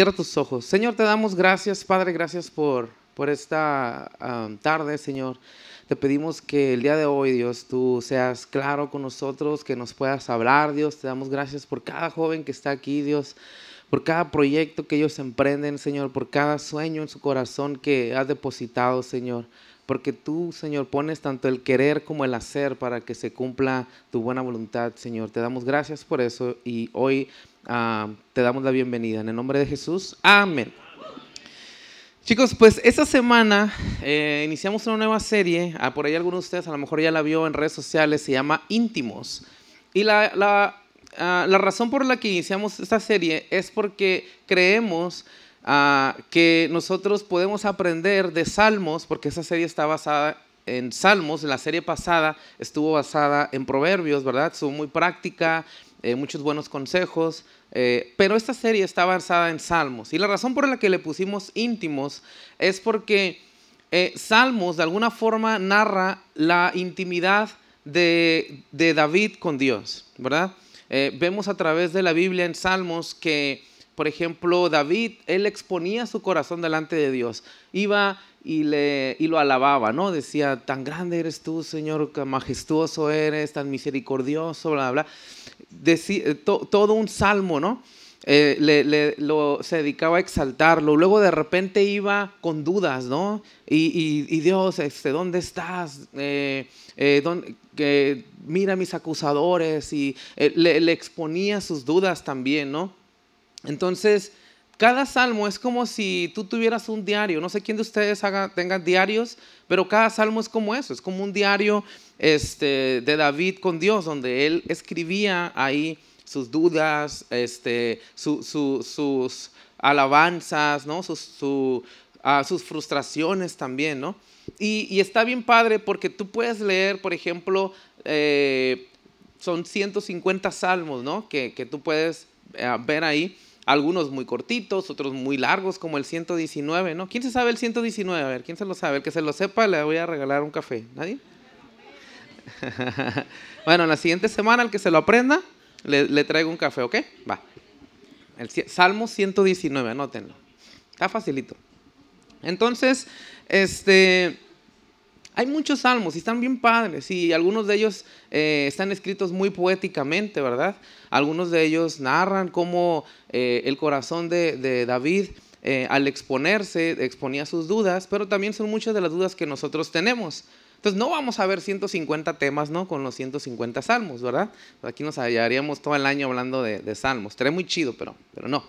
Cierra tus ojos. Señor, te damos gracias, Padre, gracias por, por esta um, tarde, Señor. Te pedimos que el día de hoy, Dios, tú seas claro con nosotros, que nos puedas hablar, Dios. Te damos gracias por cada joven que está aquí, Dios, por cada proyecto que ellos emprenden, Señor, por cada sueño en su corazón que has depositado, Señor. Porque tú, Señor, pones tanto el querer como el hacer para que se cumpla tu buena voluntad, Señor. Te damos gracias por eso y hoy ah, te damos la bienvenida. En el nombre de Jesús, amén. Chicos, pues esta semana eh, iniciamos una nueva serie, ah, por ahí algunos de ustedes a lo mejor ya la vio en redes sociales, se llama Íntimos. Y la, la, ah, la razón por la que iniciamos esta serie es porque creemos ah, que nosotros podemos aprender de Salmos, porque esa serie está basada en Salmos, la serie pasada estuvo basada en Proverbios, ¿verdad? Estuvo muy práctica, eh, muchos buenos consejos, eh, pero esta serie está basada en Salmos. Y la razón por la que le pusimos íntimos es porque eh, Salmos de alguna forma narra la intimidad de, David con Dios, ¿verdad? vemos a través de la Biblia en Salmos que, por ejemplo, David, él exponía su corazón delante de Dios. Iba y, le, y lo alababa, ¿no? Decía, tan grande eres tú, Señor, majestuoso eres, tan misericordioso, bla, bla. bla eh, todo un salmo, ¿no? Eh, se dedicaba a exaltarlo. Luego de repente iba con dudas, ¿no? Y, Dios, este, ¿dónde estás? Eh, que, mira mis acusadores y le, exponía sus dudas también, ¿no? Entonces, cada salmo es como si tú tuvieras un diario. No sé quién de ustedes haga, tenga diarios, pero cada salmo es como eso, es como un diario este, de David con Dios, donde él escribía ahí sus dudas, este, sus alabanzas, ¿no? sus, ah, sus frustraciones también, ¿no? Y, está bien padre porque tú puedes leer, por ejemplo, eh, son 150 salmos, ¿no? Que, que tú puedes eh, ver ahí. Algunos muy cortitos, otros muy largos, como el 119, ¿no? ¿Quién se sabe el 119? A ver, ¿quién se lo sabe? El que se lo sepa, le voy a regalar un café. ¿Nadie? bueno, la siguiente semana, el que se lo aprenda, le, traigo un café, ¿ok? Va. El Salmo 119, anótenlo. Está facilito. Entonces, este, hay muchos salmos y están bien padres y algunos de ellos eh, están escritos muy poéticamente, ¿verdad? Algunos de ellos narran cómo eh, el corazón de, David eh, al exponerse exponía sus dudas, pero también son muchas de las dudas que nosotros tenemos. Entonces no vamos a ver 150 temas, ¿no? Con los 150 salmos, ¿verdad? Aquí nos hallaríamos todo el año hablando de, salmos. Estaría muy chido, pero, pero no.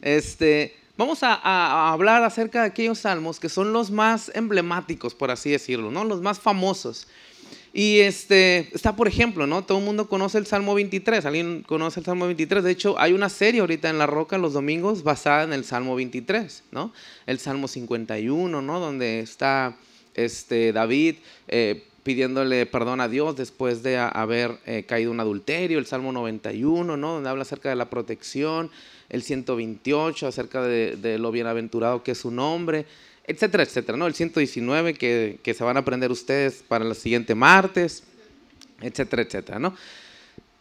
Este, vamos a, hablar acerca de aquellos salmos que son los más emblemáticos, por así decirlo, ¿no? Los más famosos. Y este, está, por ejemplo, ¿no? Todo el mundo conoce el Salmo 23. ¿Alguien conoce el Salmo 23? De hecho, hay una serie ahorita en La Roca los domingos basada en el Salmo 23, ¿no? El Salmo 51, ¿no? Donde está este, David eh, pidiéndole perdón a Dios después de haber eh, caído un adulterio, el Salmo 91, ¿no? donde habla acerca de la protección, el 128 acerca de, lo bienaventurado que es su nombre, etcétera, etcétera, ¿no? el 119 que, que, se van a aprender ustedes para el siguiente martes, etcétera, etcétera. ¿no?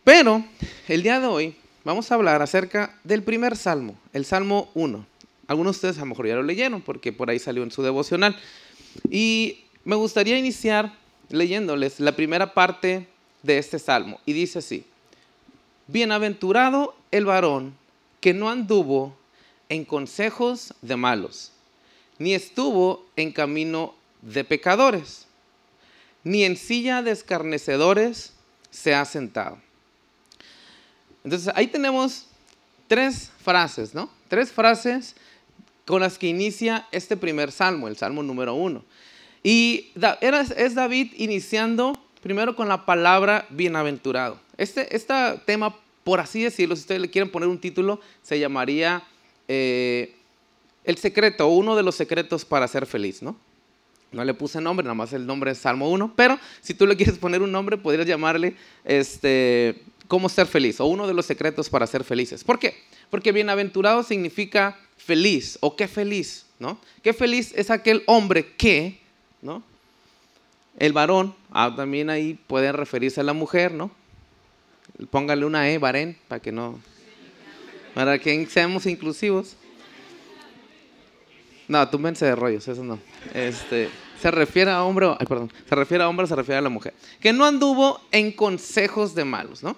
Pero el día de hoy vamos a hablar acerca del primer salmo, el Salmo 1. Algunos de ustedes a lo mejor ya lo leyeron porque por ahí salió en su devocional. Y me gustaría iniciar leyéndoles la primera parte de este salmo. Y dice así, Bienaventurado el varón que no anduvo en consejos de malos, ni estuvo en camino de pecadores, ni en silla de escarnecedores se ha sentado. Entonces ahí tenemos tres frases, ¿no? Tres frases con las que inicia este primer salmo, el salmo número uno. Y es David iniciando primero con la palabra bienaventurado. Este, este tema, por así decirlo, si ustedes le quieren poner un título, se llamaría eh, El secreto, uno de los secretos para ser feliz, ¿no? No le puse nombre, nada más el nombre es Salmo 1, pero si tú le quieres poner un nombre, podrías llamarle este, cómo ser feliz o uno de los secretos para ser felices. ¿Por qué? Porque bienaventurado significa feliz o qué feliz, ¿no? Qué feliz es aquel hombre que, ¿no? El varón, ah, también ahí pueden referirse a la mujer, ¿no? Póngale una E, varén, para que no, para que seamos inclusivos. No, túmbense de rollos, eso no. Este, se refiere a hombre, ay, perdón, se refiere a hombre, se refiere a la mujer. Que no anduvo en consejos de malos, ¿no?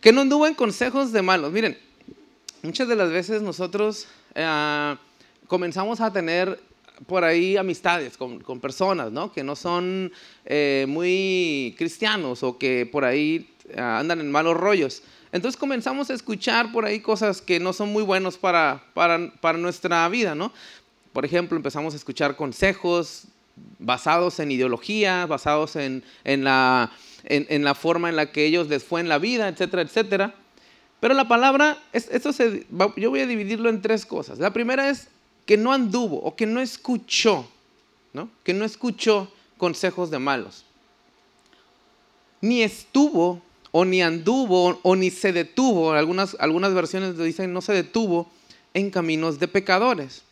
Que no anduvo en consejos de malos. Miren, muchas de las veces nosotros eh, comenzamos a tener por ahí amistades con, con personas, ¿no? Que no son eh, muy cristianos o que por ahí andan en malos rollos. Entonces comenzamos a escuchar por ahí cosas que no son muy buenos para, para, para nuestra vida, ¿no? Por ejemplo, empezamos a escuchar consejos basados en ideología, basados en, en, la, en, la, forma en la que ellos les fue en la vida, etcétera, etcétera. Pero la palabra, esto se, yo voy a dividirlo en tres cosas. La primera es que no anduvo o que no escuchó, ¿no? que no escuchó consejos de malos. Ni estuvo o ni anduvo o ni se detuvo, algunas, algunas versiones dicen no se detuvo en caminos de pecadores.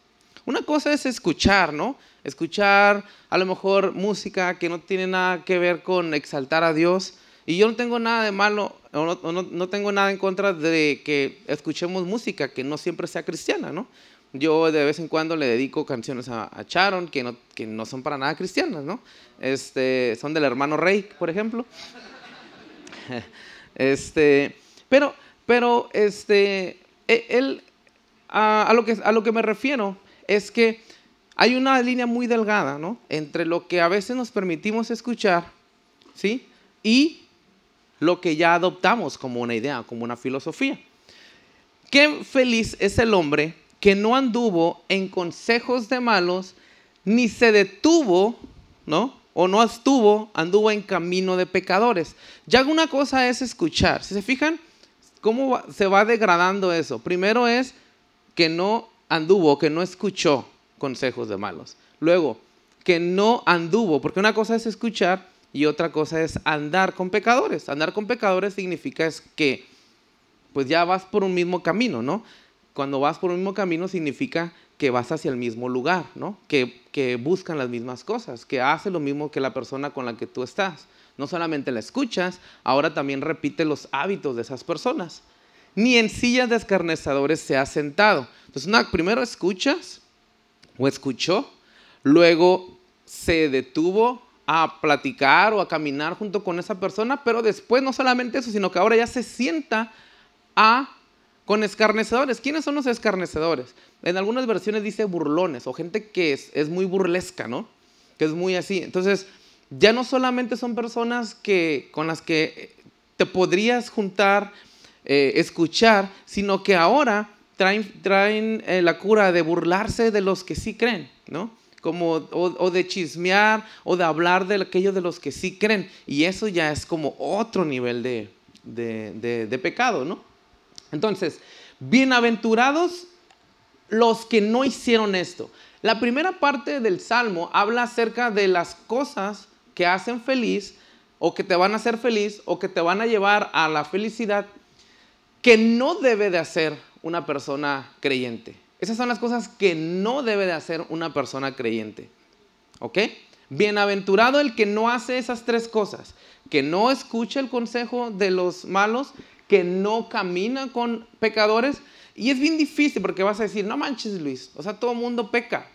Una cosa es escuchar, ¿no? Escuchar a lo mejor música que no tiene nada que ver con exaltar a Dios. Y yo no tengo nada de malo, o no, no, no tengo nada en contra de que escuchemos música que no siempre sea cristiana, ¿no? Yo de vez en cuando le dedico canciones a, a Sharon que no, que no son para nada cristianas, ¿no? Este, son del hermano Rey, por ejemplo. Este, pero, pero, este, e, él, a, lo que, a lo que me refiero es que hay una línea muy delgada, ¿no? Entre lo que a veces nos permitimos escuchar, ¿sí? Y lo que ya adoptamos como una idea, como una filosofía. Qué feliz es el hombre que no anduvo en consejos de malos, ni se detuvo, ¿no? O no estuvo, anduvo en camino de pecadores. Ya una cosa es escuchar. Si se fijan, ¿cómo se va degradando eso? Primero es que no anduvo, que no escuchó consejos de malos. Luego, que no anduvo, porque una cosa es escuchar y otra cosa es andar con pecadores. Andar con pecadores significa es que pues ya vas por un mismo camino, ¿no? cuando vas por un mismo camino significa que vas hacia el mismo lugar, ¿no? Que, que buscan las mismas cosas, que hace lo mismo que la persona con la que tú estás. No solamente la escuchas, ahora también repite los hábitos de esas personas. Ni en sillas de escarnecedores se ha sentado. Entonces, una, primero escuchas o escuchó, luego se detuvo a platicar o a caminar junto con esa persona, pero después no solamente eso, sino que ahora ya se sienta a con escarnecedores. ¿Quiénes son los escarnecedores? En algunas versiones dice burlones o gente que es, muy burlesca, ¿no? Que es muy así. Entonces, ya no solamente son personas que, con las que te podrías juntar, eh, escuchar, sino que ahora traen, eh, la cura de burlarse de los que sí creen, ¿no? Como, o, de chismear o de hablar de aquellos de los que sí creen. Y eso ya es como otro nivel de, de pecado, ¿no? Entonces, bienaventurados los que no hicieron esto. La primera parte del Salmo habla acerca de las cosas que hacen feliz o que te van a hacer feliz o que te van a llevar a la felicidad que no debe de hacer una persona creyente. Esas son las cosas que no debe de hacer una persona creyente. ¿Ok? Bienaventurado el que no hace esas tres cosas, que no escucha el consejo de los malos, que no camina con pecadores. Y es bien difícil porque vas a decir, no manches Luis, o sea, todo mundo peca,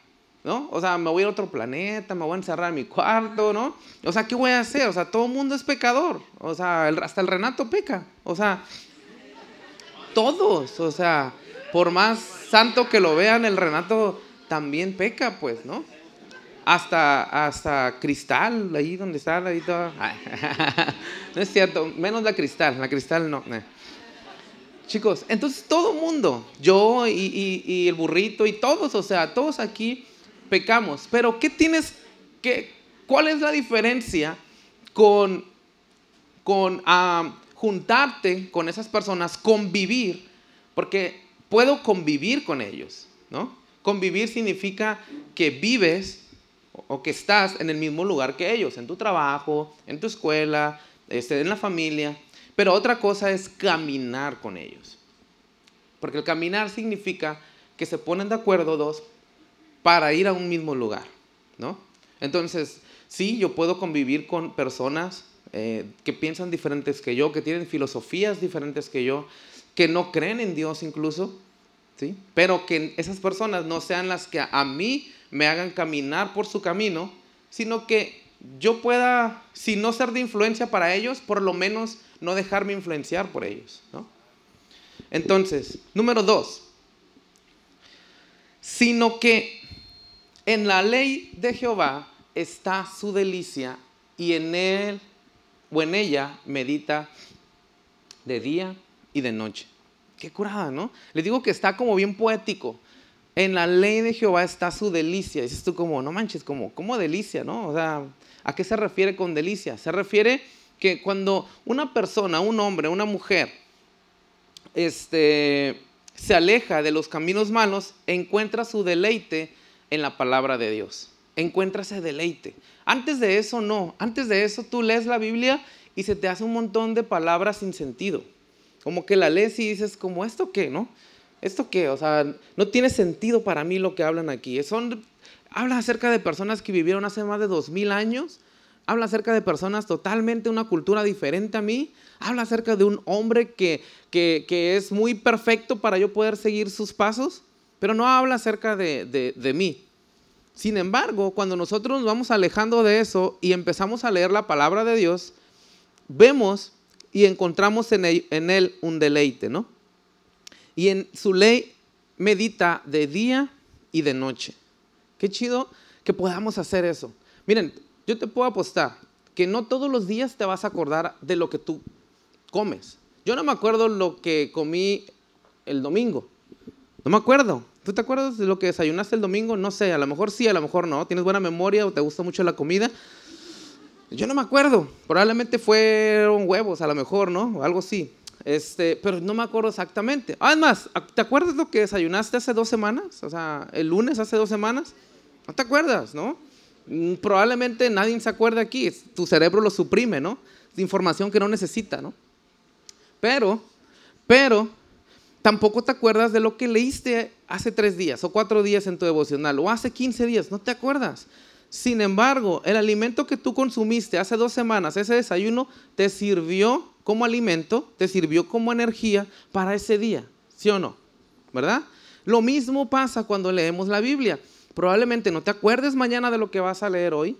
¿no? O sea, me voy a otro planeta, me voy a encerrar en mi cuarto, ¿no? O sea, ¿qué voy a hacer? O sea, todo mundo es pecador, o sea, hasta el Renato peca, o sea, todos, o sea, por más santo que lo vean, el Renato también peca, pues, ¿no? Hasta, hasta cristal, ahí donde está, ahí todo. no es cierto, menos la cristal, la cristal no. Chicos, entonces todo mundo, yo y, y, el burrito y todos, o sea, todos aquí pecamos. Pero ¿qué tienes que, cuál es la diferencia con, con uh, juntarte con esas personas, convivir? Porque puedo convivir con ellos, ¿no? Convivir significa que vives o que estás en el mismo lugar que ellos, en tu trabajo, en tu escuela, este, en la familia. Pero otra cosa es caminar con ellos. Porque el caminar significa que se ponen de acuerdo dos para ir a un mismo lugar, ¿no? Entonces, sí, yo puedo convivir con personas eh, que piensan diferentes que yo, que tienen filosofías diferentes que yo, que no creen en Dios incluso, ¿sí? Pero que esas personas no sean las que a mí me hagan caminar por su camino, sino que yo pueda, si no ser de influencia para ellos, por lo menos no dejarme influenciar por ellos, ¿no? Entonces, número dos, sino que en la ley de Jehová está su delicia y en él o en ella medita de día y de noche. Qué curada, ¿no? Les digo que está como bien poético. En la ley de Jehová está su delicia. Dices tú como, no manches, como, ¿cómo delicia, no? O sea, ¿a qué se refiere con delicia? Se refiere que cuando una persona, un hombre, una mujer, este, se aleja de los caminos malos, encuentra su deleite en la palabra de Dios. Encuentra ese deleite. Antes de eso no. Antes de eso tú lees la Biblia y se te hace un montón de palabras sin sentido. Como que la lees y dices, como esto qué, ¿no? ¿Esto qué? O sea, no tiene sentido para mí lo que hablan aquí. Son, habla acerca de personas que vivieron hace más de dos mil años. Habla acerca de personas totalmente una cultura diferente a mí. Habla acerca de un hombre que, que, es muy perfecto para yo poder seguir sus pasos. Pero no habla acerca de, de, de mí. Sin embargo, cuando nosotros nos vamos alejando de eso y empezamos a leer la palabra de Dios, vemos y encontramos en él, en él un deleite, ¿no? Y en su ley medita de día y de noche. Qué chido que podamos hacer eso. Miren, yo te puedo apostar que no todos los días te vas a acordar de lo que tú comes. Yo no me acuerdo lo que comí el domingo. No me acuerdo. ¿Tú te acuerdas de lo que desayunaste el domingo? No sé, a lo mejor sí, a lo mejor no. Tienes buena memoria o te gusta mucho la comida. Yo no me acuerdo. Probablemente fueron huevos, a lo mejor, ¿no? O algo así. Este, pero no me acuerdo exactamente. Además, ¿te acuerdas lo que desayunaste hace dos semanas? O sea, el lunes hace dos semanas. No te acuerdas, ¿no? Mm, probablemente nadie se acuerda aquí. Tu cerebro lo suprime, ¿no? De información que no necesita, ¿no? Pero, pero, tampoco te acuerdas de lo que leíste hace tres días o cuatro días en tu devocional o hace 15 días. No te acuerdas. Sin embargo, el alimento que tú consumiste hace dos semanas, ese desayuno, te sirvió como alimento, te sirvió como energía para ese día, ¿sí o no? ¿Verdad? Lo mismo pasa cuando leemos la Biblia. Probablemente no te acuerdes mañana de lo que vas a leer hoy,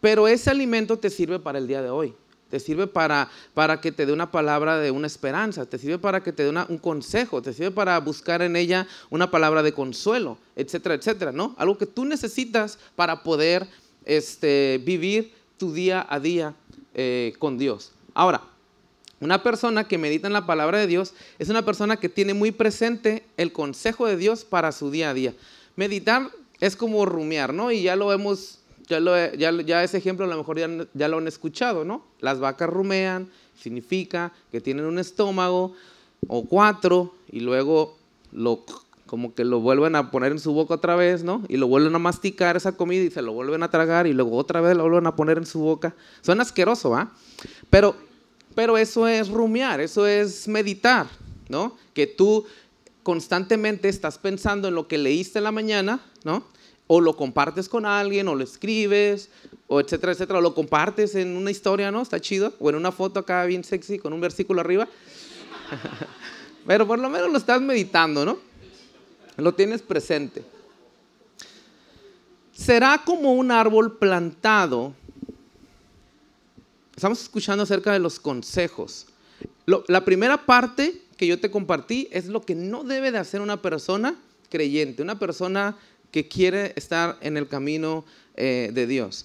pero ese alimento te sirve para el día de hoy te sirve para, para que te dé una palabra de una esperanza, te sirve para que te dé un consejo, te sirve para buscar en ella una palabra de consuelo, etcétera, etcétera, ¿no? Algo que tú necesitas para poder este, vivir tu día a día eh, con Dios. Ahora, una persona que medita en la palabra de Dios es una persona que tiene muy presente el consejo de Dios para su día a día. Meditar es como rumiar, ¿no? Y ya lo hemos ya, ese ejemplo a lo mejor ya, lo han escuchado, ¿no? Las vacas rumean, significa que tienen un estómago o cuatro y luego lo como que lo vuelven a poner en su boca otra vez, ¿no? Y lo vuelven a masticar esa comida y se lo vuelven a tragar y luego otra vez lo vuelven a poner en su boca. Suena asqueroso, ¿ah? Pero, pero eso es rumiar, eso es meditar, ¿no? Que tú constantemente estás pensando en lo que leíste en la mañana, ¿no? o lo compartes con alguien, o lo escribes, o etcétera, etcétera, o lo compartes en una historia, ¿no? Está chido, o en una foto acá bien sexy con un versículo arriba. Pero por lo menos lo estás meditando, ¿no? Lo tienes presente. Será como un árbol plantado. Estamos escuchando acerca de los consejos. la primera parte que yo te compartí es lo que no debe de hacer una persona creyente, una persona que quiere estar en el camino eh, de Dios.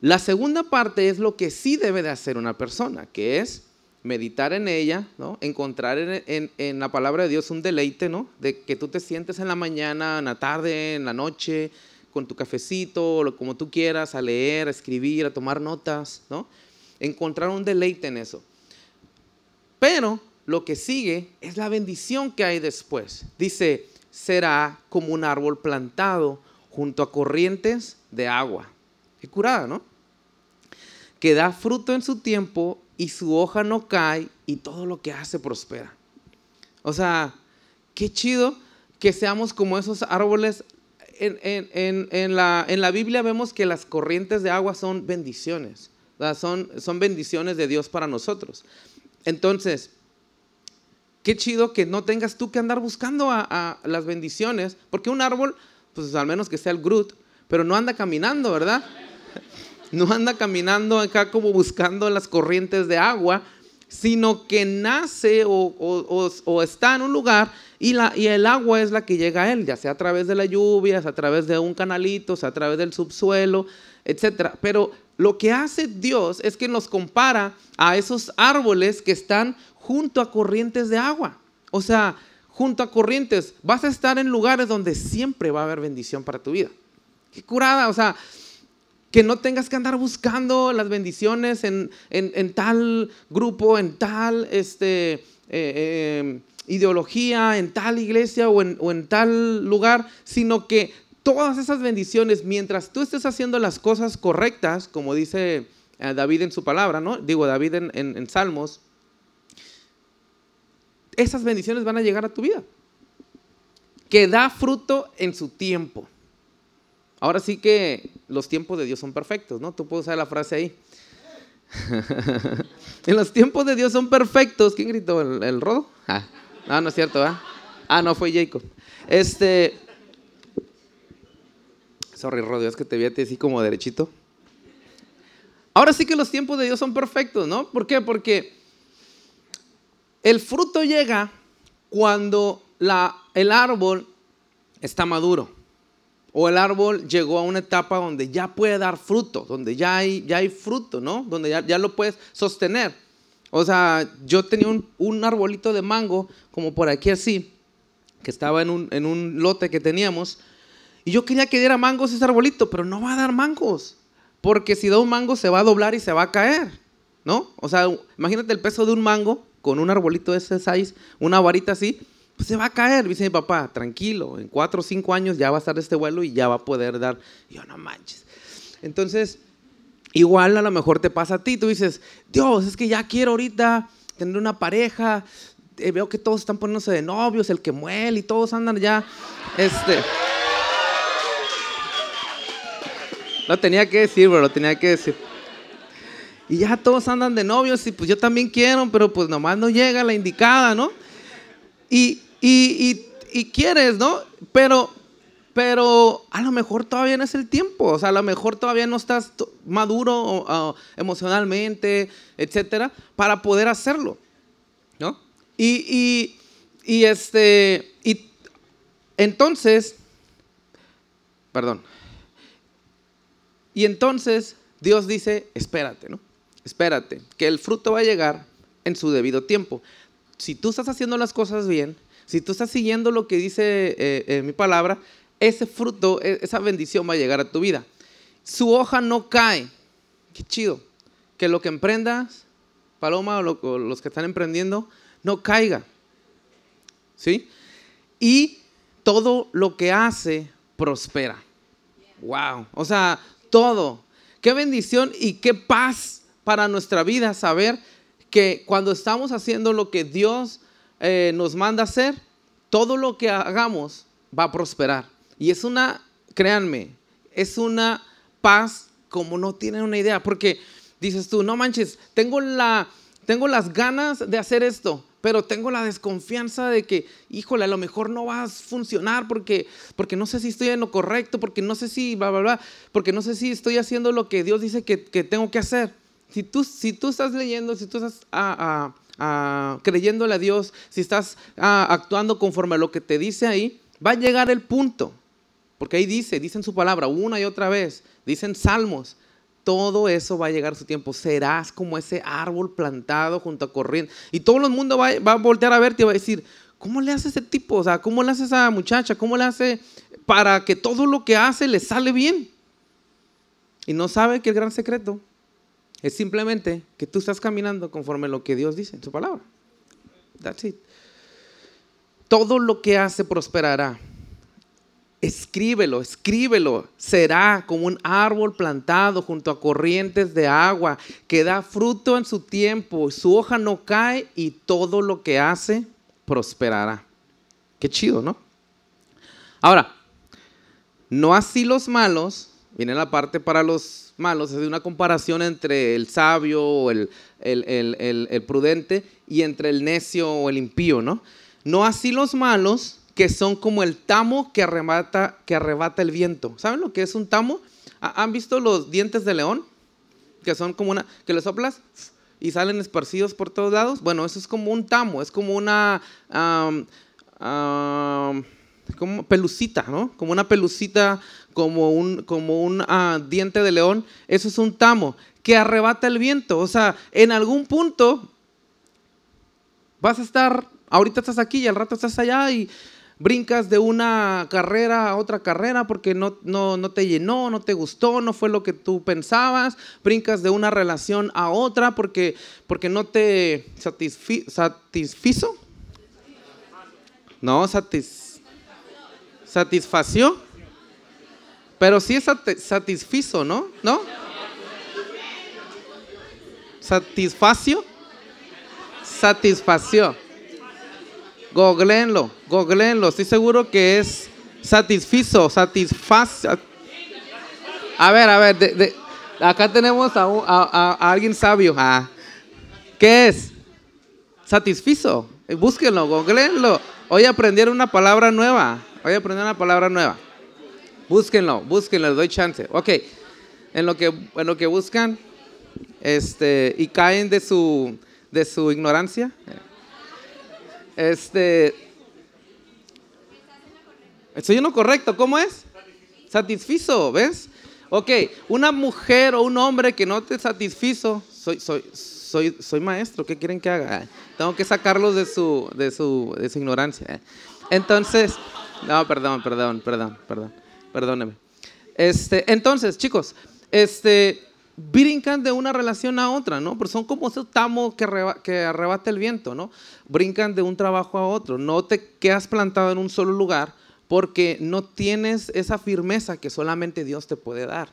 La segunda parte es lo que sí debe de hacer una persona, que es meditar en ella, ¿no? encontrar en, la palabra de Dios un deleite, ¿no? de que tú te sientes en la mañana, en la tarde, en la noche, con tu cafecito, como tú quieras, a leer, a escribir, a tomar notas, ¿no? Encontrar un deleite en eso. Pero lo que sigue es la bendición que hay después. Dice, será como un árbol plantado junto a corrientes de agua. Qué curada, ¿no? Que da fruto en su tiempo y su hoja no cae y todo lo que hace prospera. O sea, qué chido que seamos como esos árboles. En, la, en la, Biblia vemos que las corrientes de agua son bendiciones. Son, son bendiciones de Dios para nosotros. Entonces, qué chido que no tengas tú que andar buscando a, las bendiciones, porque un árbol, pues al menos que sea el Groot, pero no anda caminando, ¿verdad? No anda caminando acá como buscando las corrientes de agua, sino que nace o, está en un lugar y, la, y, el agua es la que llega a él, ya sea a través de la lluvia, sea a través de un canalito, sea a través del subsuelo, etc. Pero lo que hace Dios es que nos compara a esos árboles que están junto a corrientes de agua. O sea, junto a corrientes, vas a estar en lugares donde siempre va a haber bendición para tu vida. Qué curada, o sea, que no tengas que andar buscando las bendiciones en, tal grupo, en tal este, eh, eh, ideología, en tal iglesia en, o en tal lugar, sino que todas esas bendiciones, mientras tú estés haciendo las cosas correctas, como dice eh, David en su palabra, ¿no? Digo, David en, Salmos, esas bendiciones van a llegar a tu vida. Que da fruto en su tiempo. Ahora sí que los tiempos de Dios son perfectos, ¿no? Tú puedes usar la frase ahí. en los tiempos de Dios son perfectos. ¿Quién gritó? ¿El, rodo? Ah, no, no es cierto, ¿verdad? Ah, no, fue Jacob. Este, Sorry, Rodio, es que te vi así como derechito. Ahora sí que los tiempos de Dios son perfectos, ¿no? ¿Por qué? Porque el fruto llega cuando la, el árbol está maduro. O el árbol llegó a una etapa donde ya puede dar fruto, donde ya hay, ya hay fruto, ¿no? Donde ya, ya lo puedes sostener. O sea, yo tenía un, un, arbolito de mango, como por aquí así, que estaba en un, en un lote que teníamos. Y yo quería que diera mangos ese arbolito, pero no va a dar mangos. Porque si da un mango se va a doblar y se va a caer. ¿No? O sea, imagínate el peso de un mango con un arbolito de ese size, una varita así, pues se va a caer. Dice mi papá, tranquilo, en cuatro o cinco años ya va a estar este vuelo y ya va a poder dar. Yo, no manches. Entonces, igual a lo mejor te pasa a ti. Tú dices, Dios, es que ya quiero ahorita tener una pareja. Eh, veo que todos están poniéndose de novios, el que muele y todos andan ya. Este. Lo tenía que decir, bro, lo tenía que decir. Y ya todos andan de novios y pues yo también quiero, pero pues nomás no llega la indicada, ¿no? Y, y, y, quieres, ¿no? Pero, pero a lo mejor todavía no es el tiempo, o sea, a lo mejor todavía no estás maduro emocionalmente, etcétera, para poder hacerlo, ¿no? Y, y, y este, y entonces, perdón, y entonces Dios dice, espérate, ¿no? Espérate, que el fruto va a llegar en su debido tiempo. Si tú estás haciendo las cosas bien, si tú estás siguiendo lo que dice eh, eh, mi palabra, ese fruto, e, esa bendición va a llegar a tu vida. Su hoja no cae. Qué chido. Que lo que emprendas, Paloma o, los que están emprendiendo, no caiga. ¿Sí? Y todo lo que hace prospera. Wow. O sea, todo. Qué bendición y qué paz para nuestra vida saber que cuando estamos haciendo lo que Dios eh, nos manda hacer, todo lo que hagamos va a prosperar. Y es una, créanme, es una paz como no tienen una idea, porque dices tú, no manches, tengo, la, tengo las ganas de hacer esto, pero tengo la desconfianza de que, híjole, a lo mejor no va a funcionar porque, porque no sé si estoy en lo correcto, porque no sé si, bla, bla, bla, porque no sé si estoy haciendo lo que Dios dice que, tengo que hacer. Si tú, si tú estás leyendo, si tú estás creyéndole a Dios, si estás actuando conforme a lo que te dice ahí, va a llegar el punto. Porque ahí dice, dice en su palabra una y otra vez, dicen salmos, todo eso va a llegar a su tiempo. Serás como ese árbol plantado junto a corriente. Y todo el mundo va, a voltear a verte y va a decir, ¿cómo le hace ese tipo? O sea, ¿cómo le hace esa muchacha? ¿Cómo le hace para que todo lo que hace le sale bien? Y no sabe que el gran secreto es simplemente que tú estás caminando conforme a lo que Dios dice en su palabra. That's it. Todo lo que hace prosperará Escríbelo, escríbelo. Será como un árbol plantado junto a corrientes de agua que da fruto en su tiempo, su hoja no cae y todo lo que hace prosperará. Qué chido, ¿no? Ahora, no así los malos, viene la parte para los malos, es una comparación entre el sabio o el, el, prudente y entre el necio o el impío, ¿no? No así los malos, que son como el tamo que arrebata, que arrebata el viento. ¿Saben lo que es un tamo? ¿Han visto los dientes de león? Que son como una, que le soplas y salen esparcidos por todos lados. Bueno, eso es como un tamo, es como una como pelucita, ¿no? Como una pelucita, como un, como un ah, diente de león. Eso es un tamo que arrebata el viento. O sea, en algún punto vas a estar, ahorita estás aquí y al rato estás allá y brincas de una carrera a otra carrera porque no, no, te llenó, no te gustó, no fue lo que tú pensabas, brincas de una relación a otra porque, porque no te satisfizo. No, satisfació. Pero sí es satisfizo, ¿no? ¿No? Satisfacio. Satisfació. Googleenlo, googleenlo. Estoy seguro que es satisfizo, satisfaz. A ver, a ver, acá tenemos a, alguien sabio. Ah. ¿Qué es? Satisfizo. Búsquenlo, googleenlo. Hoy aprendieron una palabra nueva. Hoy aprendieron una palabra nueva. Búsquenlo, búsquenlo, les doy chance. Ok, en lo que, en lo que buscan este, y caen de su, de su ignorancia. Este, estoy en correcto, ¿cómo es? Satisfizo, ¿ves? Ok, una mujer o un hombre que no te satisfizo, soy, soy, soy, soy maestro, ¿qué quieren que haga? Tengo que sacarlos de su, de su, de su ignorancia. Entonces, no, perdón, perdón, perdón, perdón, perdóneme. Este, entonces, chicos, este, brincan de una relación a otra, ¿no? Pero son como ese tamo que, que arrebata el viento, ¿no? Brincan de un trabajo a otro. No te quedas plantado en un solo lugar porque no tienes esa firmeza que solamente Dios te puede dar.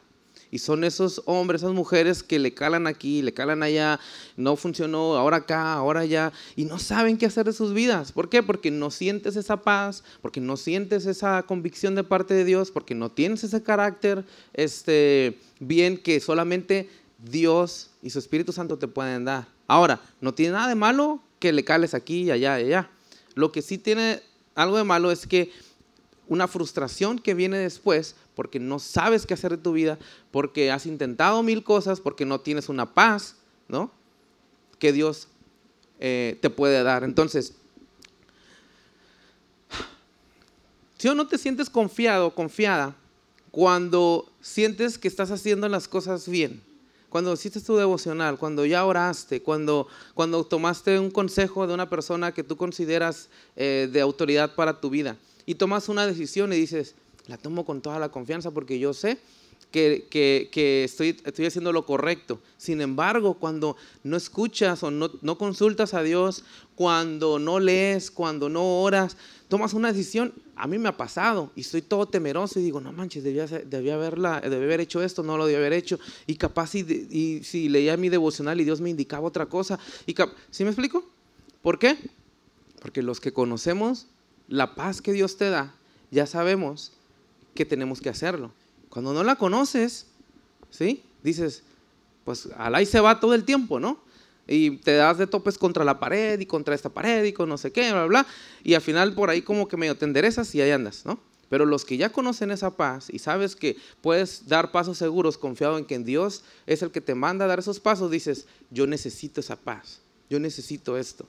Y son esos hombres, esas mujeres que le calan aquí, le calan allá, no funcionó, ahora acá, ahora allá, y no saben qué hacer de sus vidas. ¿Por qué? Porque no sientes esa paz, porque no sientes esa convicción de parte de Dios, porque no tienes ese carácter este, bien que solamente Dios y su Espíritu Santo te pueden dar. Ahora, no tiene nada de malo que le cales aquí allá allá. Lo que sí tiene algo de malo es que una frustración que viene después porque no sabes qué hacer de tu vida, porque has intentado mil cosas, porque no tienes una paz, ¿no? Que Dios eh, te puede dar. Entonces, si no te sientes confiado, confiada, cuando sientes que estás haciendo las cosas bien, cuando hiciste tu devocional, cuando ya oraste, cuando, cuando tomaste un consejo de una persona que tú consideras eh, de autoridad para tu vida y tomas una decisión y dices, la tomo con toda la confianza porque yo sé que, estoy, estoy, haciendo lo correcto. Sin embargo, cuando no escuchas o no, no, consultas a Dios, cuando no lees, cuando no oras, tomas una decisión. A mí me ha pasado y estoy todo temeroso y digo, no manches, debía, debía, haberla, debía haber hecho esto, no lo debía haber hecho. Y capaz si, y, si leía mi devocional y Dios me indicaba otra cosa. Y ¿Sí me explico? ¿Por qué? Porque los que conocemos la paz que Dios te da, ya sabemos que tenemos que hacerlo. Cuando no la conoces, ¿sí? Dices, pues alá y se va todo el tiempo, ¿no? Y te das de topes contra la pared y contra esta pared y con no sé qué, bla, bla, Y al final por ahí como que medio te enderezas y ahí andas, ¿no? Pero los que ya conocen esa paz y sabes que puedes dar pasos seguros confiado en que en Dios es el que te manda a dar esos pasos, dices, yo necesito esa paz, yo necesito esto.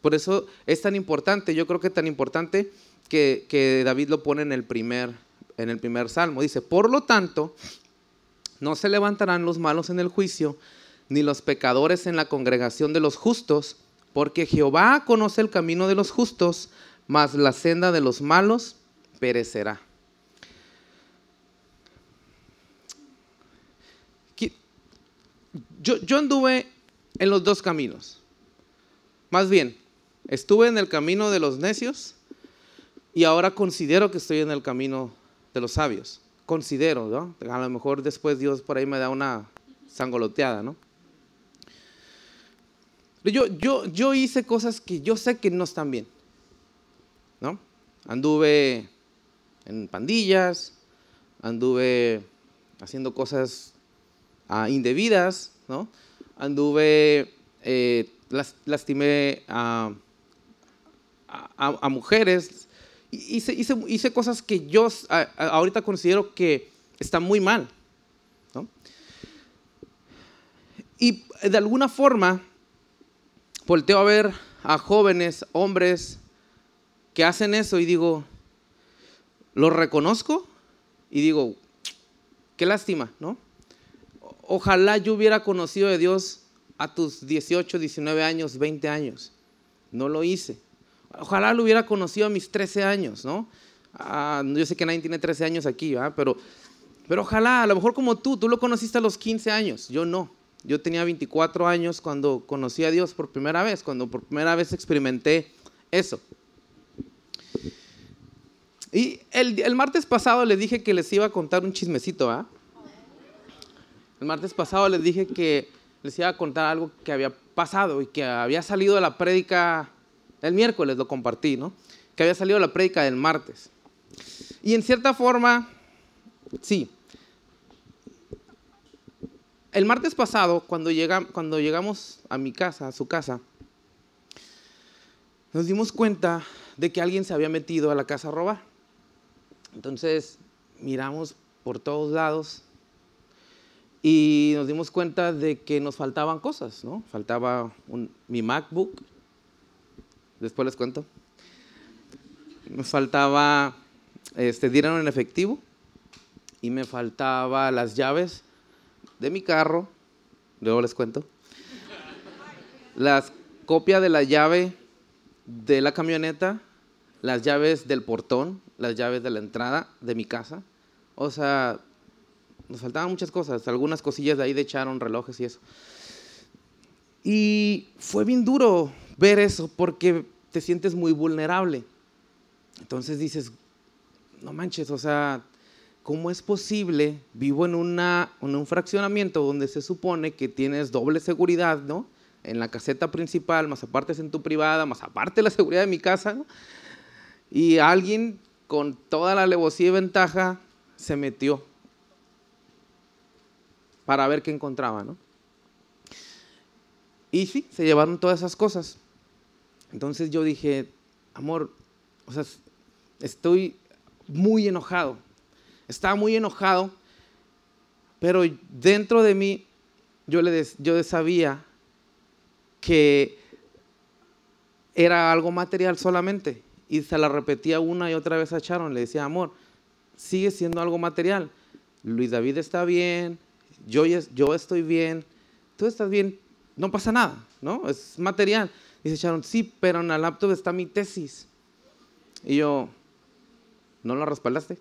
Por eso es tan importante, yo creo que tan importante que, que David lo pone en el primer en el primer salmo. Dice, por lo tanto, no se levantarán los malos en el juicio, ni los pecadores en la congregación de los justos, porque Jehová conoce el camino de los justos, mas la senda de los malos perecerá. Yo anduve en los dos caminos. Más bien, estuve en el camino de los necios y ahora considero que estoy en el camino de los sabios. Considero, ¿no? A lo mejor después Dios por ahí me da una sangoloteada, ¿no? Yo, yo, yo hice cosas que yo sé que no están bien, ¿no? Anduve en pandillas, anduve haciendo cosas ah, indebidas, ¿no? Anduve, eh, lastimé a, a, mujeres, hice, hice, hice, cosas que yo ahorita considero que están muy mal. Y de alguna forma, volteo a ver a jóvenes, hombres, que hacen eso y digo, lo reconozco y digo, qué lástima, ¿no? Ojalá yo hubiera conocido de Dios a tus 18, 19 años, 20 años. No lo hice. Ojalá lo hubiera conocido a mis 13 años, ¿no? Ah, yo sé que nadie tiene 13 años aquí, ¿verdad? Pero, pero ojalá, a lo mejor como tú, tú lo conociste a los 15 años, yo no. Yo tenía 24 años cuando conocí a Dios por primera vez, cuando por primera vez experimenté eso. Y el, martes pasado les dije que les iba a contar un chismecito, ¿ah? El martes pasado les dije que les iba a contar algo que había pasado y que había salido de la prédica, el miércoles lo compartí, ¿no? Que había salido la prédica del martes. Y en cierta forma, sí. El martes pasado, cuando llegamos a mi casa, a su casa, nos dimos cuenta de que alguien se había metido a la casa a robar. Entonces miramos por todos lados y nos dimos cuenta de que nos faltaban cosas, ¿no? Faltaba mi MacBook, después les cuento. Me faltaba este, dinero en efectivo y me faltaba las llaves de mi carro, luego les cuento. Las copia de la llave de la camioneta, las llaves del portón, las llaves de la entrada de mi casa. O sea, nos faltaban muchas cosas, algunas cosillas de ahí de echaron relojes y eso. Y fue bien duro ver eso porque te sientes muy vulnerable. Entonces dices, no manches, o sea, ¿cómo es posible? Vivo en, una, en un fraccionamiento donde se supone que tienes doble seguridad, ¿no? En la caseta principal, más aparte es en tu privada, más aparte la seguridad de mi casa. Y alguien con toda la alevosía y ventaja se metió para ver qué encontraba, ¿no? Y sí, se llevaron todas esas cosas. Entonces yo dije, amor, o sea, estoy muy enojado. Estaba muy enojado, pero dentro de mí yo, le yo sabía que era algo material solamente y se la repetía una y otra vez a Sharon. Le decía, amor, sigue siendo algo material. Luis David está bien, yo, yo estoy bien, tú estás bien, no pasa nada, ¿no? Es material. Dice Sharon, sí, pero en la laptop está mi tesis. Y yo, ¿no la respaldaste?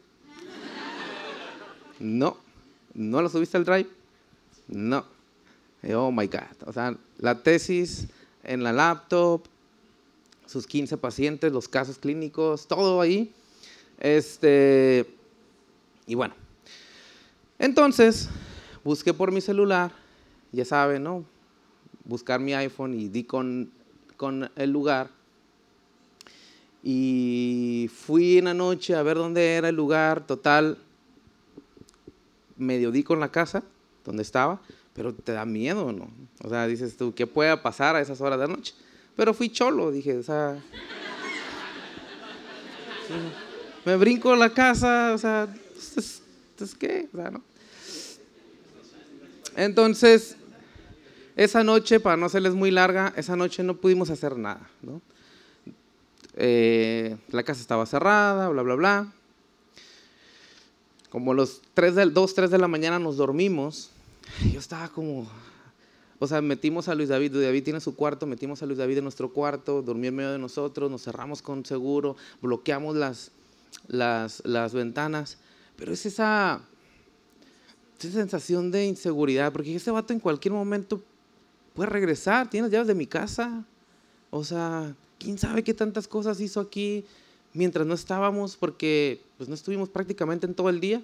no. ¿No la subiste al drive? No. oh my God. O sea, la tesis en la laptop, sus 15 pacientes, los casos clínicos, todo ahí. Este, y bueno, entonces busqué por mi celular, ya saben, ¿no? Buscar mi iPhone y di con, con el lugar. Y fui en la noche a ver dónde era el lugar, total, medio di con la casa, donde estaba, pero te da miedo, ¿no? O sea, dices tú, ¿qué pueda pasar a esas horas de la noche? Pero fui cholo, dije, o sea. me brinco la casa, o sea, ¿es qué? O sea, ¿no? Entonces, esa noche, para no serles muy larga, esa noche no pudimos hacer nada, ¿no? Eh, la casa estaba cerrada, bla, bla, bla. Como los 3 2, 3 de la mañana nos dormimos, yo estaba como, o sea, metimos a Luis David, Luis David tiene su cuarto, metimos a Luis David en nuestro cuarto, durmió en medio de nosotros, nos cerramos con seguro, bloqueamos las, las, las ventanas, pero es esa, esa sensación de inseguridad, porque ese vato en cualquier momento puede regresar, tiene las llaves de mi casa, o sea, quién sabe qué tantas cosas hizo aquí mientras no estábamos, porque pues no estuvimos prácticamente en todo el día.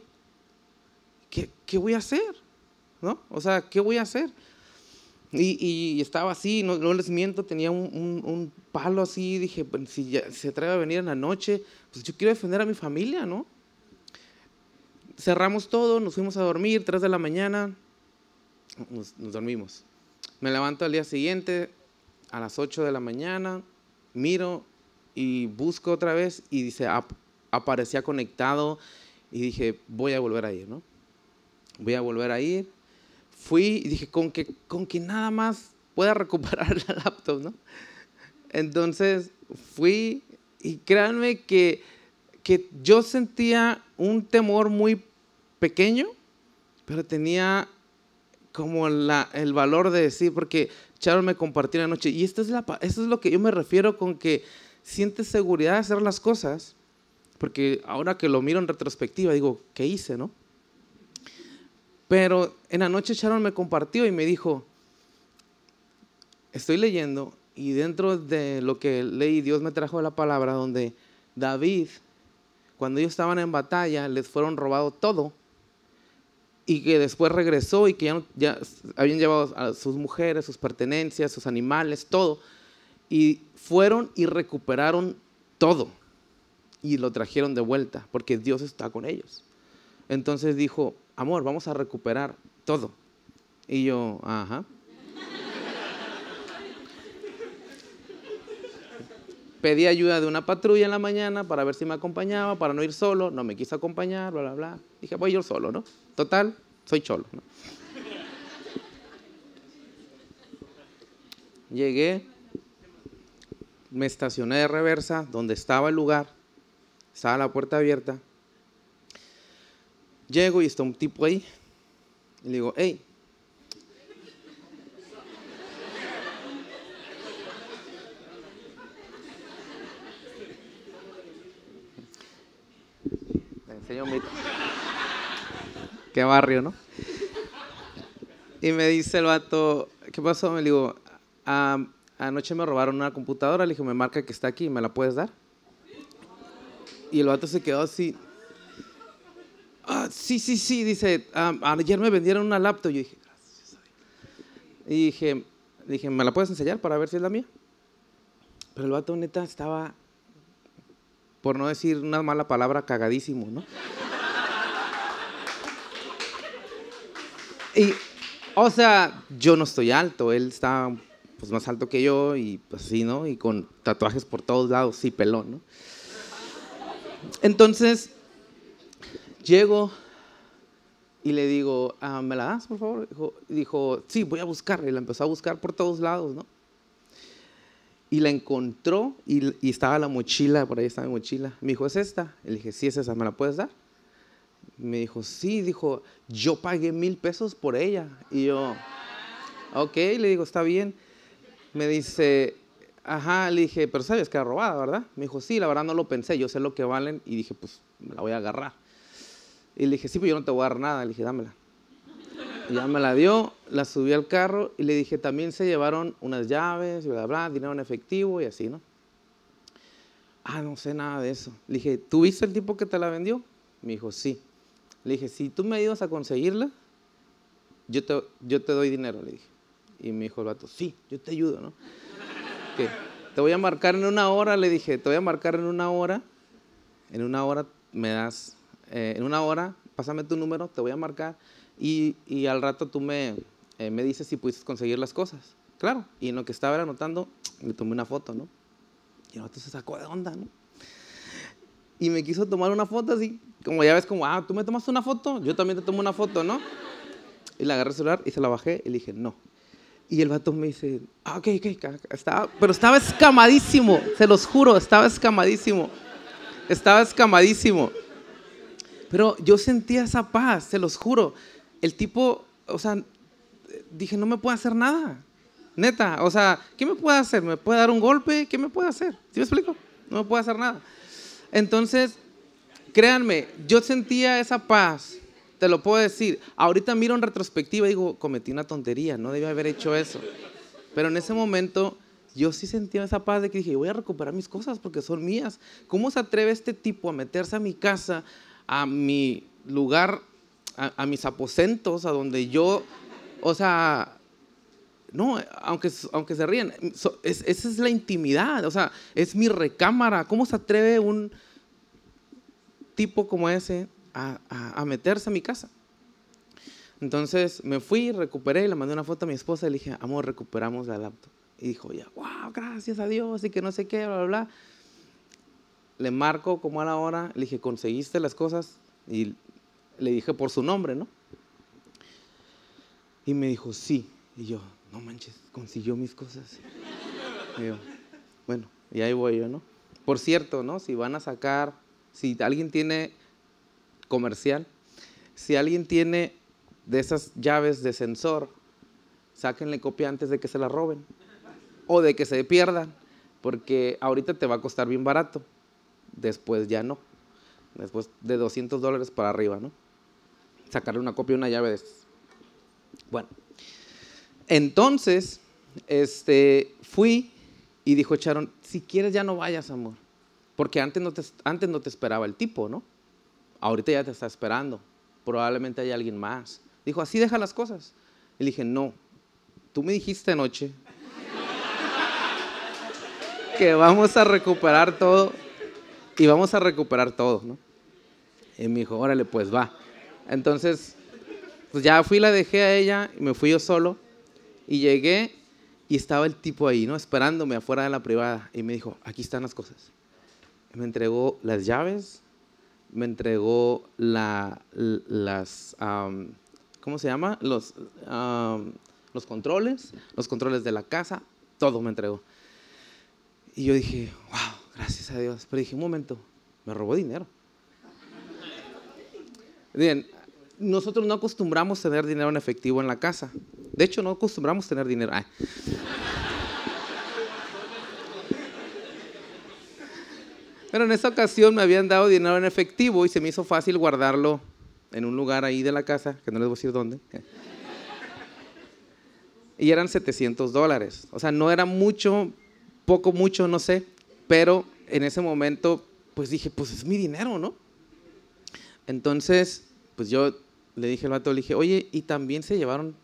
¿Qué, qué voy a hacer? ¿No? O sea, ¿qué voy a hacer? Y, estaba así, no, les miento, tenía un, palo así, dije, si se atreve a venir en la noche, pues yo quiero defender a mi familia, ¿no? cerramos todo, nos fuimos a dormir, 3 de la mañana, nos, dormimos. Me levanto al día siguiente, a las 8 de la mañana, miro y busco otra vez y dice, aparecía conectado y dije, voy a volver a ir, ¿no? Voy a volver a ir. Fui y dije, con que, con que nada más pueda recuperar la laptop, ¿no? Entonces fui y créanme que, que yo sentía un temor muy pequeño, pero tenía como el valor de decir, porque Charles me compartió la noche, y esto es, la, esto es lo que yo me refiero con que sientes seguridad de hacer las cosas, porque ahora que lo miro en retrospectiva, digo, ¿qué hice, no? Pero en la noche Sharon me compartió y me dijo, estoy leyendo y dentro de lo que leí, Dios me trajo la palabra donde David, cuando ellos estaban en batalla, les fueron robado todo y que después regresó y que ya, habían llevado a sus mujeres, sus pertenencias, sus animales, todo. Y fueron y recuperaron todo y lo trajeron de vuelta porque Dios está con ellos. Entonces dijo, amor, vamos a recuperar todo. Y yo, ajá. Pedí ayuda de una patrulla en la mañana para ver si me acompañaba, para no ir solo. No me quiso acompañar, bla, bla, bla. Dije, voy yo solo, ¿no? Total, soy cholo. Llegué, me estacioné de reversa donde estaba el lugar, estaba la puerta abierta. Llego y está un tipo ahí. Y le digo, hey, Qué barrio, ¿no? Y me dice el vato, ¿qué pasó? Me digo, anoche me robaron una computadora. Le dije, me marca que está aquí, ¿me la puedes dar? Y el vato se quedó así. Ah, sí, sí, sí, dice, ayer me vendieron una laptop. Yo dije, gracias. Y dije, dije, ¿me la puedes enseñar para ver si es la mía? Pero el vato neta estaba, por no decir una mala palabra, cagadísimo, ¿no? Y, o sea, yo no estoy alto, él está pues, más alto que yo y pues así, ¿no? Y con tatuajes por todos lados, sí, pelón, ¿no? Entonces, llego y le digo, ah, ¿me la das, por favor? Dijo, dijo, sí, voy a buscarla. Y la empezó a buscar por todos lados, ¿no? Y la encontró y, y estaba la mochila, por ahí estaba mi mochila. Me dijo, ¿es esta? Y le dije, sí, es esa, ¿me la puedes dar? Me dijo, sí, dijo, yo pagué mil pesos por ella. Y yo, ok, le digo, está bien. Me dice, ajá, le dije, pero sabes que era robada, ¿verdad? Me dijo, sí, la verdad no lo pensé, yo sé lo que valen y dije, pues me la voy a agarrar. Y le dije, sí, pues yo no te voy a dar nada, le dije, dámela. Y ya me la dio, la subí al carro y le dije, también se llevaron unas llaves, bla, bla, dinero en efectivo y así, ¿no? Ah, no sé nada de eso. Le dije, ¿tú viste el tipo que te la vendió? Me dijo, sí. Le dije, si tú me ayudas a conseguirla, yo te, yo te doy dinero, le dije. Y me dijo el vato, sí, yo te ayudo, ¿no? ¿Qué? Te voy a marcar en una hora, le dije, te voy a marcar en una hora. En una hora me das, eh, en una hora, pásame tu número, te voy a marcar. Y, y al rato tú me, eh, me dices si pudiste conseguir las cosas. Claro. Y en lo que estaba anotando, le tomé una foto, ¿no? Y el vato se sacó de onda, ¿no? Y me quiso tomar una foto así, como ya ves, como, ah, tú me tomaste una foto, yo también te tomo una foto, ¿no? Y le agarré el celular y se la bajé y le dije, no. Y el vato me dice, ah, ok, ok, estaba, pero estaba escamadísimo, se los juro, estaba escamadísimo. Estaba escamadísimo. Pero yo sentía esa paz, se los juro. El tipo, o sea, dije, no me puede hacer nada. Neta, o sea, ¿qué me puede hacer? ¿Me puede dar un golpe? ¿Qué me puede hacer? ¿Sí me explico? No me puede hacer nada. Entonces, Créanme, yo sentía esa paz, te lo puedo decir. Ahorita miro en retrospectiva y digo, cometí una tontería, no debía haber hecho eso. Pero en ese momento yo sí sentía esa paz de que dije, voy a recuperar mis cosas porque son mías. ¿Cómo se atreve este tipo a meterse a mi casa, a mi lugar, a, mis aposentos, a donde yo, o sea, no, aunque, aunque se ríen, esa es la intimidad, o sea, es mi recámara. ¿Cómo se atreve un tipo como ese a, meterse a mi casa. Entonces me fui, recuperé, le mandé una foto a mi esposa y le dije, amor, recuperamos la laptop. Y dijo, ya, wow, gracias a Dios y que no sé qué, bla, bla, bla. Le marco como a la hora, le dije, ¿conseguiste las cosas? Y le dije por su nombre, ¿no? Y me dijo, sí. Y yo, no manches, consiguió mis cosas. Bueno, y ahí voy yo, ¿no? Por cierto, ¿no? Si van a sacar, si alguien tiene comercial, si alguien tiene de esas llaves de sensor, sáquenle copia antes de que se la roben o de que se pierdan, porque ahorita te va a costar bien barato, después ya no, después de 200 dólares para arriba, ¿no? Sacarle una copia una llave de esas. Bueno, entonces, este, fui y dijo Charon, si quieres ya no vayas, amor. Porque antes no, te, antes no te esperaba el tipo, ¿no? Ahorita ya te está esperando. Probablemente hay alguien más. Dijo, así deja las cosas. Y le dije, no, tú me dijiste anoche que vamos a recuperar todo y vamos a recuperar todo, ¿no? Y me dijo, órale, pues va. Entonces, pues ya fui, la dejé a ella y me fui yo solo y llegué y estaba el tipo ahí, ¿no? Esperándome afuera de la privada. Y me dijo, aquí están las cosas. Me entregó las llaves, me entregó la, las, ¿cómo se llama? Los, los controles, los controles de la casa, todo me entregó. Y yo dije, wow, gracias a Dios. Pero dije, un momento, me robó dinero. Bien, nosotros no acostumbramos tener dinero en efectivo en la casa. De hecho, no acostumbramos tener dinero. Pero en esa ocasión me habían dado dinero en efectivo y se me hizo fácil guardarlo en un lugar ahí de la casa, que no les voy a decir dónde. Y eran 700 dólares. O sea, no era mucho, poco, mucho, no sé. Pero en ese momento, pues dije, pues es mi dinero, ¿no? Entonces, pues yo le dije al vato, le dije, oye, y también se llevaron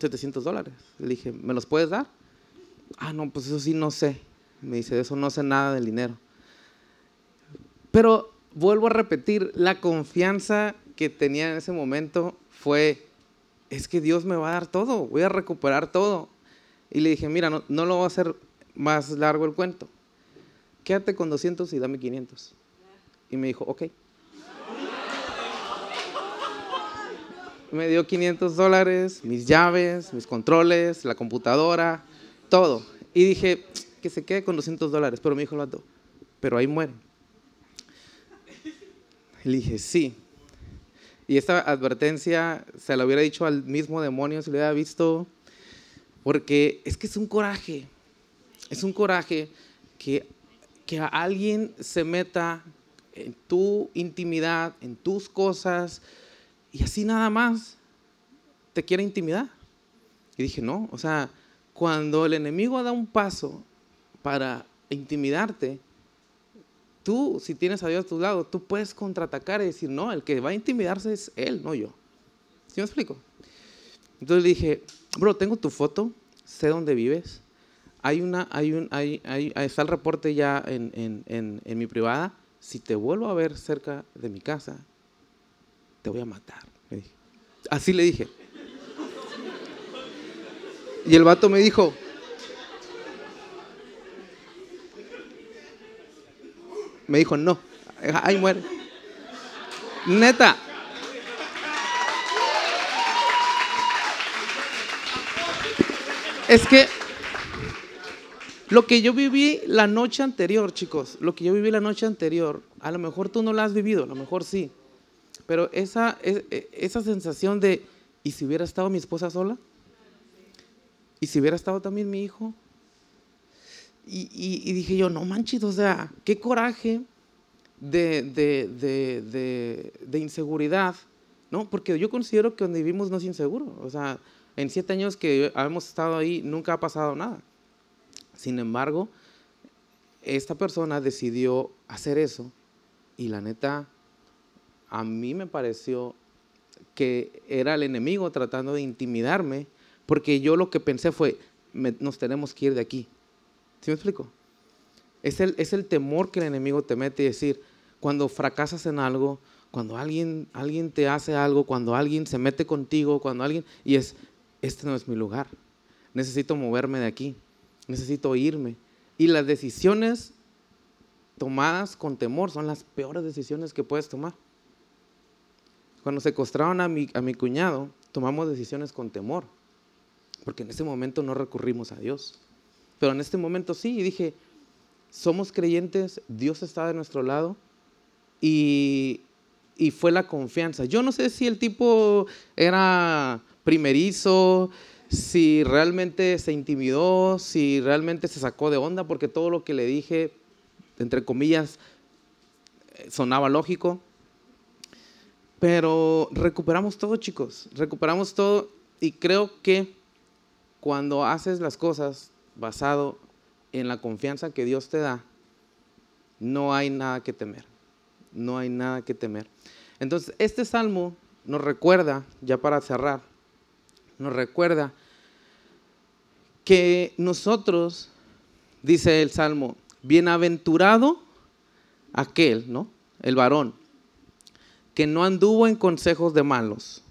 700 dólares. Le dije, ¿me los puedes dar? Ah, no, pues eso sí no sé. Me dice, de eso no sé nada del dinero. Pero vuelvo a repetir, la confianza que tenía en ese momento fue, es que Dios me va a dar todo, voy a recuperar todo. Y le dije, mira, no, no lo voy a hacer más largo el cuento. Quédate con 200 y dame 500. Y me dijo, ok. Me dio 500 dólares, mis llaves, mis controles, la computadora, todo. Y dije, que se quede con 200 dólares. Pero me dijo el vato, pero ahí muere. Le dije, sí. Y esta advertencia se la hubiera dicho al mismo demonio si lo hubiera visto, porque es que es un coraje, es un coraje que, que alguien se meta en tu intimidad, en tus cosas, y así nada más te quiere intimidar. Y dije, no, o sea, cuando el enemigo da un paso para intimidarte, tú, si tienes a Dios a tu lado, tú puedes contraatacar y decir, no, el que va a intimidarse es él, no yo. ¿Sí me explico? Entonces le dije, bro, tengo tu foto, sé dónde vives. Hay una, hay un, hay, hay, está el reporte ya en, en, en, en mi privada. Si te vuelvo a ver cerca de mi casa, te voy a matar. Así le dije. Y el vato me dijo, me dijo, no, ahí muere. Neta. Es que lo que yo viví la noche anterior, chicos, lo que yo viví la noche anterior, a lo mejor tú no lo has vivido, a lo mejor sí. Pero esa, e, esa sensación de, ¿y si hubiera estado mi esposa sola? ¿Y si hubiera estado también mi hijo? Y, dije yo, no manches, o sea, qué coraje de, de, inseguridad, ¿no? Porque yo considero que donde vivimos no es inseguro. O sea, en siete años que hemos estado ahí nunca ha pasado nada. Sin embargo, esta persona decidió hacer eso y la neta a mí me pareció que era el enemigo tratando de intimidarme, porque yo lo que pensé fue, nos tenemos que ir de aquí. ¿Sí me explico? Es el, es el temor que el enemigo te mete y decir, cuando fracasas en algo, cuando alguien, alguien te hace algo, cuando alguien se mete contigo, cuando alguien, y es, este no es mi lugar, necesito moverme de aquí, necesito irme. Y las decisiones tomadas con temor son las peores decisiones que puedes tomar. Cuando secuestraron a mi, a mi cuñado, tomamos decisiones con temor, porque en ese momento no recurrimos a Dios. Pero en este momento sí, y dije, somos creyentes, Dios está de nuestro lado y, y fue la confianza. Yo no sé si el tipo era primerizo, si realmente se intimidó, si realmente se sacó de onda, porque todo lo que le dije, entre comillas, sonaba lógico. Pero recuperamos todo, chicos, recuperamos todo y creo que cuando haces las cosas basado en la confianza que Dios te da, no hay nada que temer. No hay nada que temer. Entonces, este salmo nos recuerda, ya para cerrar, nos recuerda que nosotros, dice el salmo, bienaventurado aquel, ¿no? El varón, que no anduvo en consejos de malos,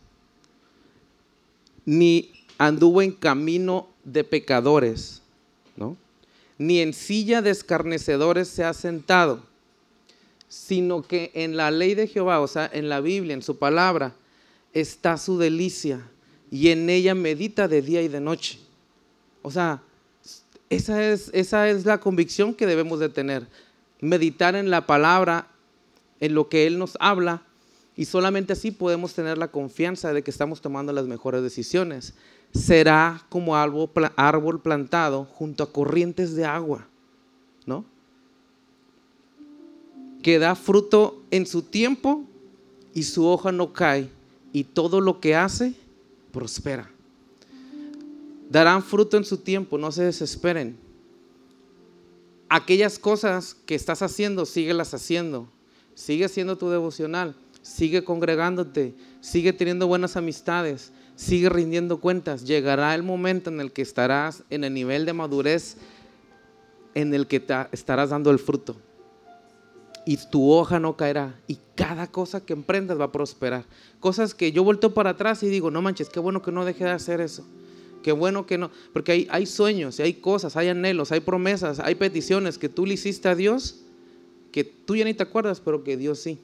ni anduvo en camino de pecadores, ¿no? Ni en silla de escarnecedores se ha sentado, sino que en la ley de Jehová, o sea, en la Biblia, en su palabra, está su delicia y en ella medita de día y de noche. O sea, esa es, esa es la convicción que debemos de tener. Meditar en la palabra, en lo que Él nos habla, y solamente así podemos tener la confianza de que estamos tomando las mejores decisiones será como árbol, plantado junto a corrientes de agua, ¿no? Que da fruto en su tiempo y su hoja no cae y todo lo que hace prospera. Darán fruto en su tiempo, no se desesperen. Aquellas cosas que estás haciendo, síguelas haciendo. Sigue haciendo tu devocional, sigue congregándote, sigue teniendo buenas amistades, sigue rindiendo cuentas. Llegará el momento en el que estarás en el nivel de madurez en el que estarás dando el fruto. Y tu hoja no caerá. Y cada cosa que emprendas va a prosperar. Cosas que yo vuelto para atrás y digo, no manches, qué bueno que no deje de hacer eso. Qué bueno que no. Porque hay, hay sueños, hay cosas, hay anhelos, hay promesas, hay peticiones que tú le hiciste a Dios, que tú ya ni te acuerdas, pero que Dios sí.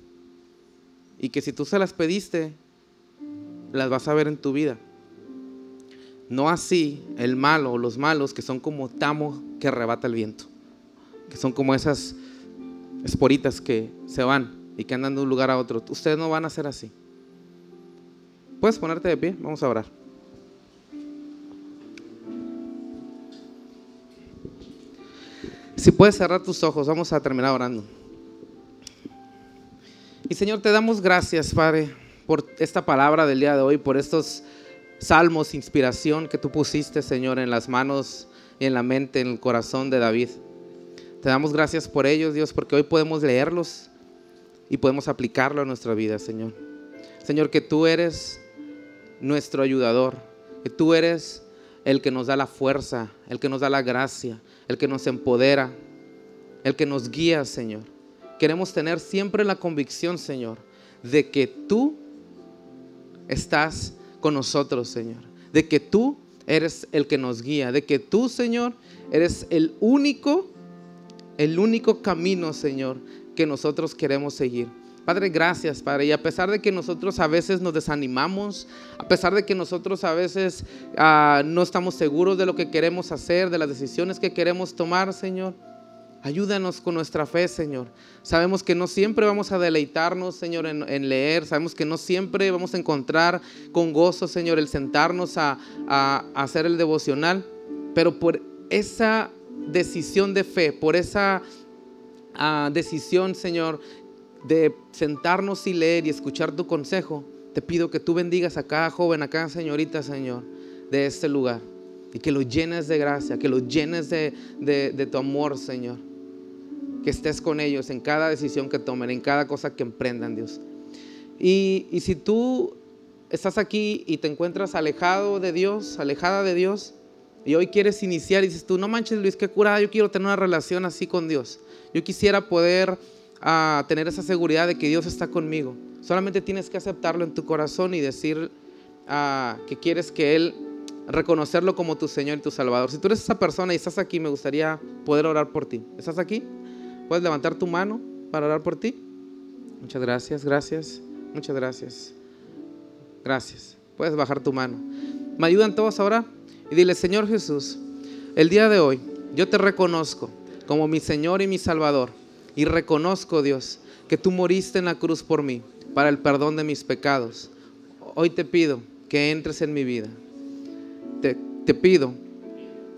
Y que si tú se las pediste, las vas a ver en tu vida. No así el malo o los malos que son como tamo que arrebata el viento, que son como esas esporitas que se van y que andan de un lugar a otro. Ustedes no van a ser así. ¿Puedes ponerte de pie? Vamos a orar. Si puedes cerrar tus ojos, vamos a terminar orando. Y Señor, te damos gracias, Padre por esta palabra del día de hoy, por estos salmos, inspiración que tú pusiste, Señor, en las manos y en la mente, en el corazón de David. Te damos gracias por ellos, Dios, porque hoy podemos leerlos y podemos aplicarlo a nuestra vida, Señor. Señor, que tú eres nuestro ayudador, que tú eres el que nos da la fuerza, el que nos da la gracia, el que nos empodera, el que nos guía, Señor. Queremos tener siempre la convicción, Señor, de que tú estás con nosotros, Señor. De que tú eres el que nos guía, de que tú, Señor, eres el único, el único camino, Señor, que nosotros queremos seguir. Padre, gracias, Padre. Y a pesar de que nosotros a veces nos desanimamos, a pesar de que nosotros a veces ah, no estamos seguros de lo que queremos hacer, de las decisiones que queremos tomar, Señor, Ayúdanos con nuestra fe, Señor. Sabemos que no siempre vamos a deleitarnos, Señor, en, leer. Sabemos que no siempre vamos a encontrar con gozo, Señor, el sentarnos a, hacer el devocional. Pero por esa decisión de fe, por esa ah, decisión, Señor, de sentarnos y leer y escuchar tu consejo, te pido que tú bendigas a cada joven, a cada señorita, Señor, de este lugar. Y que lo llenes de gracia, que lo llenes de tu amor, Señor que estés con ellos en cada decisión que tomen, en cada cosa que emprendan, Dios. Y, si tú estás aquí y te encuentras alejado de Dios, alejada de Dios, y hoy quieres iniciar y dices tú, no manches Luis, qué curada, yo quiero tener una relación así con Dios. Yo quisiera poder ah, tener esa seguridad de que Dios está conmigo. Solamente tienes que aceptarlo en tu corazón y decir ah, que quieres que Él reconocerlo como tu Señor y tu Salvador. Si tú eres esa persona y estás aquí, me gustaría poder orar por ti. ¿Estás aquí? ¿Puedes levantar tu mano para orar por ti? Muchas gracias, gracias, muchas gracias. Gracias. Puedes bajar tu mano. ¿Me ayudan todos ahora? Y dile, Señor Jesús, el día de hoy yo te reconozco como mi Señor y mi Salvador. Y reconozco, Dios, que tú moriste en la cruz por mí, para el perdón de mis pecados. Hoy te pido que entres en mi vida. Te, te pido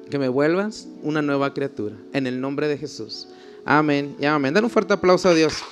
que me vuelvas una nueva criatura. En el nombre de Jesús. Amén y amén. Dan un fuerte aplauso a Dios.